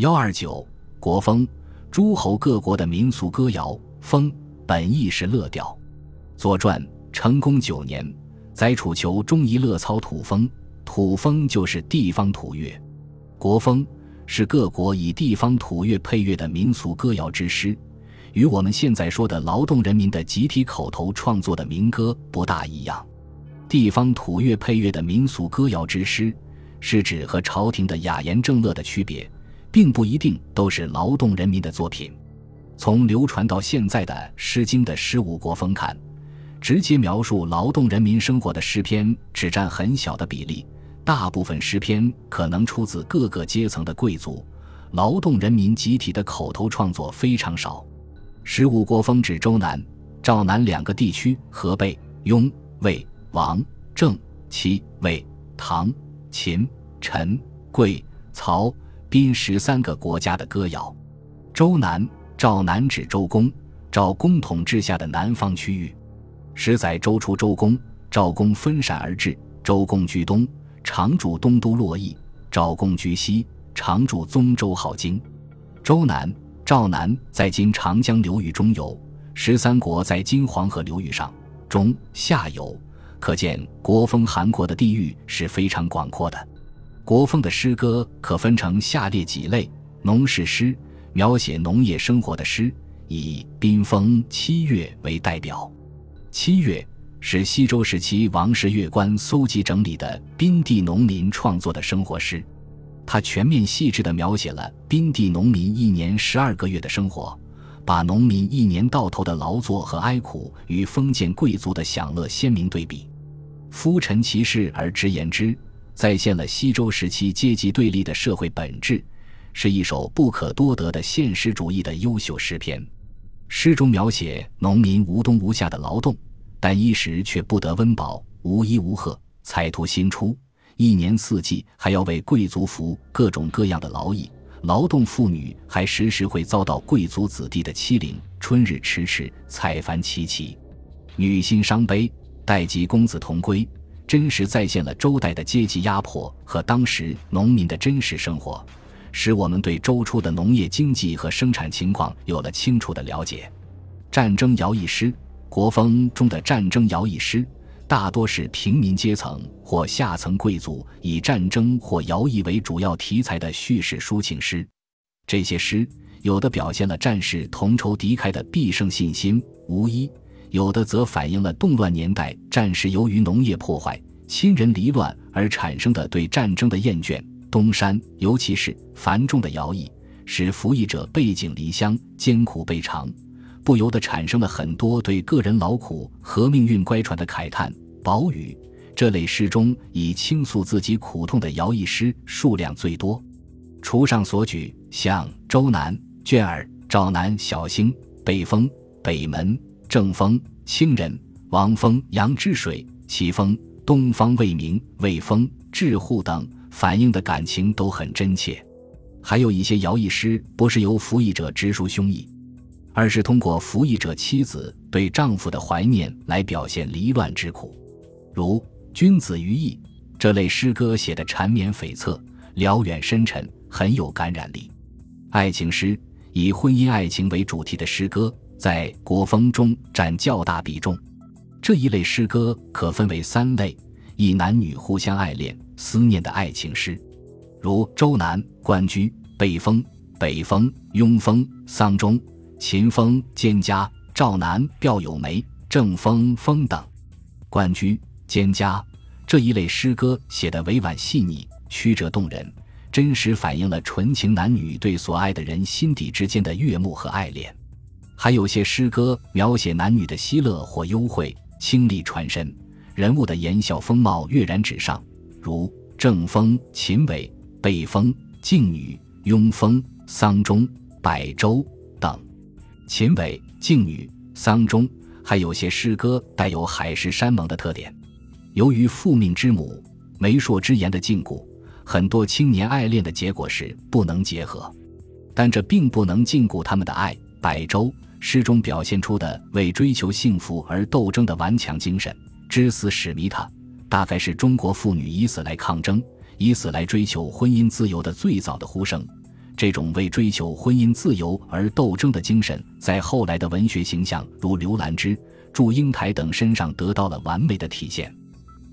幺二九国风，诸侯各国的民俗歌谣。风本意是乐调，《左传》成功九年，载楚囚中一乐操土风，土风就是地方土乐。国风是各国以地方土乐配乐的民俗歌谣之诗，与我们现在说的劳动人民的集体口头创作的民歌不大一样。地方土乐配乐的民俗歌谣之诗，是指和朝廷的雅言正乐的区别。并不一定都是劳动人民的作品。从流传到现在的《诗经》的十五国风看，直接描述劳动人民生活的诗篇只占很小的比例，大部分诗篇可能出自各个阶层的贵族，劳动人民集体的口头创作非常少。十五国风指周南、赵南两个地区，河北、雍、魏、王、郑、齐、魏、唐、秦、陈、贵、曹。宾十三个国家的歌谣，周南、赵南指周公、赵公统治下的南方区域。十载周初，周公、赵公分散而治。周公居东，常驻东都洛邑；赵公居西，常驻宗周镐京。周南、赵南在今长江流域中游，十三国在今黄河流域上中下游，可见国风韩国的地域是非常广阔的。国风的诗歌可分成下列几类：农事诗，描写农业生活的诗，以宾风七月为代表。七月是西周时期王室乐官搜集整理的宾地农民创作的生活诗，它全面细致地描写了宾地农民一年十二个月的生活，把农民一年到头的劳作和哀苦与封建贵族的享乐鲜明对比。夫陈其事而直言之。再现了西周时期阶级对立的社会本质，是一首不可多得的现实主义的优秀诗篇。诗中描写农民无冬无夏的劳动，但一时却不得温饱，无衣无褐，财徒新出，一年四季还要为贵族服各种各样的劳役。劳动妇女还时时会遭到贵族子弟的欺凌，春日迟迟，采繁凄凄，女心伤悲，待及公子同归。真实再现了周代的阶级压迫和当时农民的真实生活，使我们对周初的农业经济和生产情况有了清楚的了解。战争摇曳诗，国风中的战争摇曳诗大多是平民阶层或下层贵族以战争或徭役为主要题材的叙事抒情诗。这些诗有的表现了战士同仇敌忾的必胜信心，无疑。有的则反映了动乱年代战时由于农业破坏、亲人离乱而产生的对战争的厌倦。东山，尤其是繁重的徭役，使服役者背井离乡、艰苦备尝，不由得产生了很多对个人劳苦和命运乖舛的慨叹。宝语这类诗中，以倾诉自己苦痛的徭役诗数量最多。除上所举，像周南、卷儿、赵南、小兴、北风、北门。正风、清人、王风、杨之水、齐风、东方未明、魏风、智户等反映的感情都很真切。还有一些徭役诗，不是由服役者直抒胸臆，而是通过服役者妻子对丈夫的怀念来表现离乱之苦，如《君子于义》这类诗歌写的缠绵悱恻、辽远深沉，很有感染力。爱情诗以婚姻爱情为主题的诗歌。在国风中占较大比重，这一类诗歌可分为三类：一、男女互相爱恋、思念的爱情诗，如周南、关雎、北风、北风、雍风、丧钟、秦风、蒹葭、赵南、吊有梅、正风、风等；关雎、蒹葭这一类诗歌写得委婉细腻、曲折动人，真实反映了纯情男女对所爱的人心底之间的悦目和爱恋。还有些诗歌描写男女的喜乐或幽会，清丽传神，人物的言笑风貌跃然纸上，如正风、秦伟、北风、静女、雍风、丧钟、百周等。秦伟、静女、桑钟，还有些诗歌带有海誓山盟的特点。由于父命之母、媒妁之言的禁锢，很多青年爱恋的结果是不能结合，但这并不能禁锢他们的爱。百周。诗中表现出的为追求幸福而斗争的顽强精神，之死使迷他，大概是中国妇女以死来抗争、以死来追求婚姻自由的最早的呼声。这种为追求婚姻自由而斗争的精神，在后来的文学形象如刘兰芝、祝英台等身上得到了完美的体现。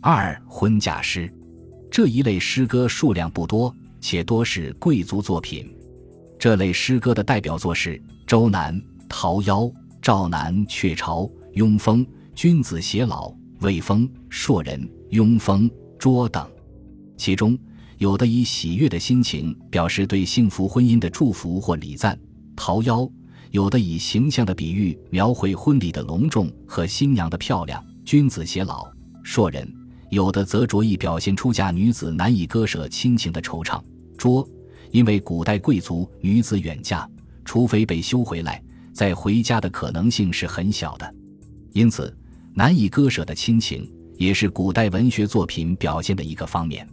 二婚嫁诗，这一类诗歌数量不多，且多是贵族作品。这类诗歌的代表作是《周南》《桃夭》《赵南》《鹊巢》《雍风》《君子偕老》《魏风》《硕人》《雍风》《卓》等，其中有的以喜悦的心情表示对幸福婚姻的祝福或礼赞，《桃夭》；有的以形象的比喻描绘婚礼的隆重和新娘的漂亮，《君子偕老》；《硕人》；有的则着意表现出嫁女子难以割舍亲情的惆怅，《卓》。因为古代贵族女子远嫁，除非被休回来，再回家的可能性是很小的，因此难以割舍的亲情也是古代文学作品表现的一个方面。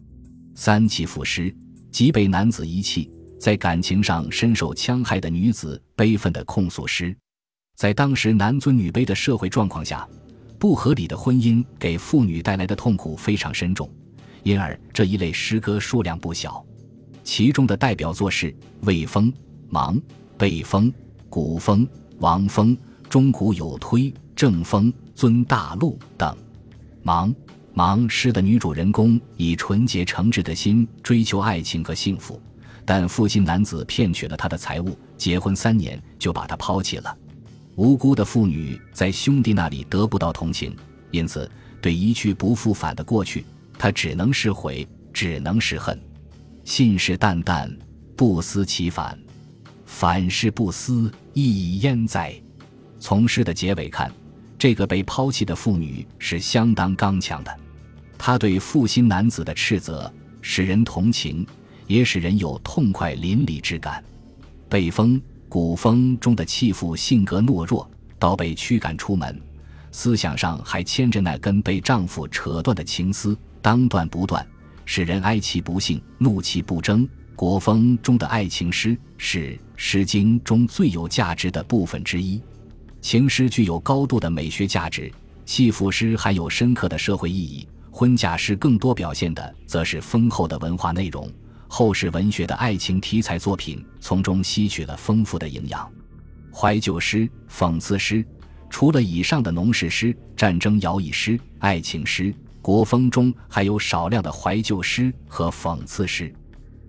三弃妇诗，即被男子遗弃，在感情上深受戕害的女子悲愤的控诉诗。在当时男尊女卑的社会状况下，不合理的婚姻给妇女带来的痛苦非常深重，因而这一类诗歌数量不小。其中的代表作是《魏风》《芒》《北风》《古风》《王风》《中古有推》《正风》《尊大陆》等。《盲盲》诗的女主人公以纯洁诚挚的心追求爱情和幸福，但负心男子骗取了她的财物，结婚三年就把她抛弃了。无辜的妇女在兄弟那里得不到同情，因此对一去不复返的过去，她只能是悔，只能是恨。信誓旦旦，不思其反，反是不思，意义焉在？从诗的结尾看，这个被抛弃的妇女是相当刚强的。她对负心男子的斥责，使人同情，也使人有痛快淋漓之感。北风、古风中的弃妇性格懦弱，到被驱赶出门，思想上还牵着那根被丈夫扯断的情丝，当断不断。使人哀其不幸，怒其不争。国风中的爱情诗是《诗经》中最有价值的部分之一。情诗具有高度的美学价值，戏赋诗含有深刻的社会意义。婚嫁诗更多表现的则是丰厚的文化内容。后世文学的爱情题材作品从中吸取了丰富的营养。怀旧诗、讽刺诗，除了以上的农事诗、战争摇曳诗、爱情诗。国风中还有少量的怀旧诗和讽刺诗。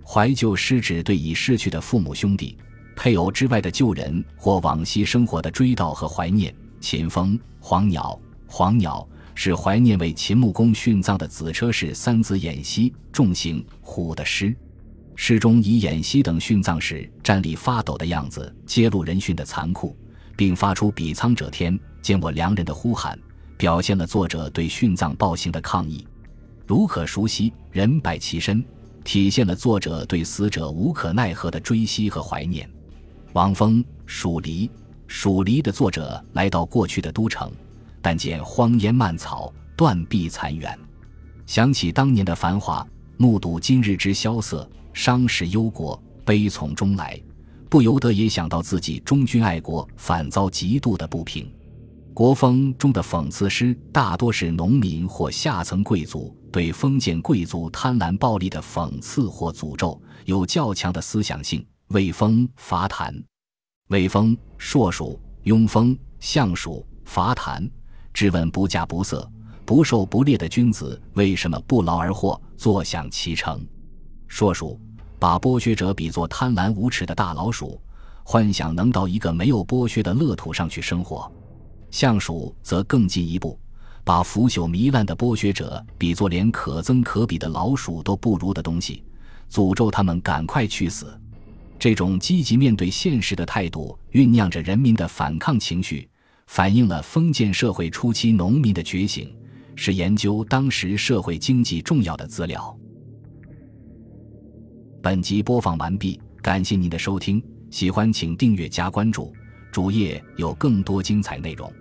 怀旧诗指对已逝去的父母、兄弟、配偶之外的旧人或往昔生活的追悼和怀念。秦风、黄鸟，黄鸟是怀念为秦穆公殉葬的子车氏三子偃息、重行虎的诗。诗中以偃息等殉葬时站立发抖的样子，揭露人殉的残酷，并发出“比苍者天，见我良人”的呼喊。表现了作者对殉葬暴行的抗议，如可熟悉，人百其身，体现了作者对死者无可奈何的追惜和怀念。王峰《蜀离》，《蜀离》的作者来到过去的都城，但见荒烟蔓草，断壁残垣，想起当年的繁华，目睹今日之萧瑟，伤势忧国，悲从中来，不由得也想到自己忠君爱国，反遭极度的不平。国风中的讽刺诗大多是农民或下层贵族对封建贵族贪婪暴力的讽刺或诅咒，有较强的思想性。魏风伐檀，魏风硕鼠，雍风相鼠伐檀，质问不嫁不色不受不列的君子为什么不劳而获，坐享其成。硕鼠把剥削者比作贪婪无耻的大老鼠，幻想能到一个没有剥削的乐土上去生活。相鼠则更进一步，把腐朽糜烂的剥削者比作连可憎可鄙的老鼠都不如的东西，诅咒他们赶快去死。这种积极面对现实的态度，酝酿着人民的反抗情绪，反映了封建社会初期农民的觉醒，是研究当时社会经济重要的资料。本集播放完毕，感谢您的收听，喜欢请订阅加关注，主页有更多精彩内容。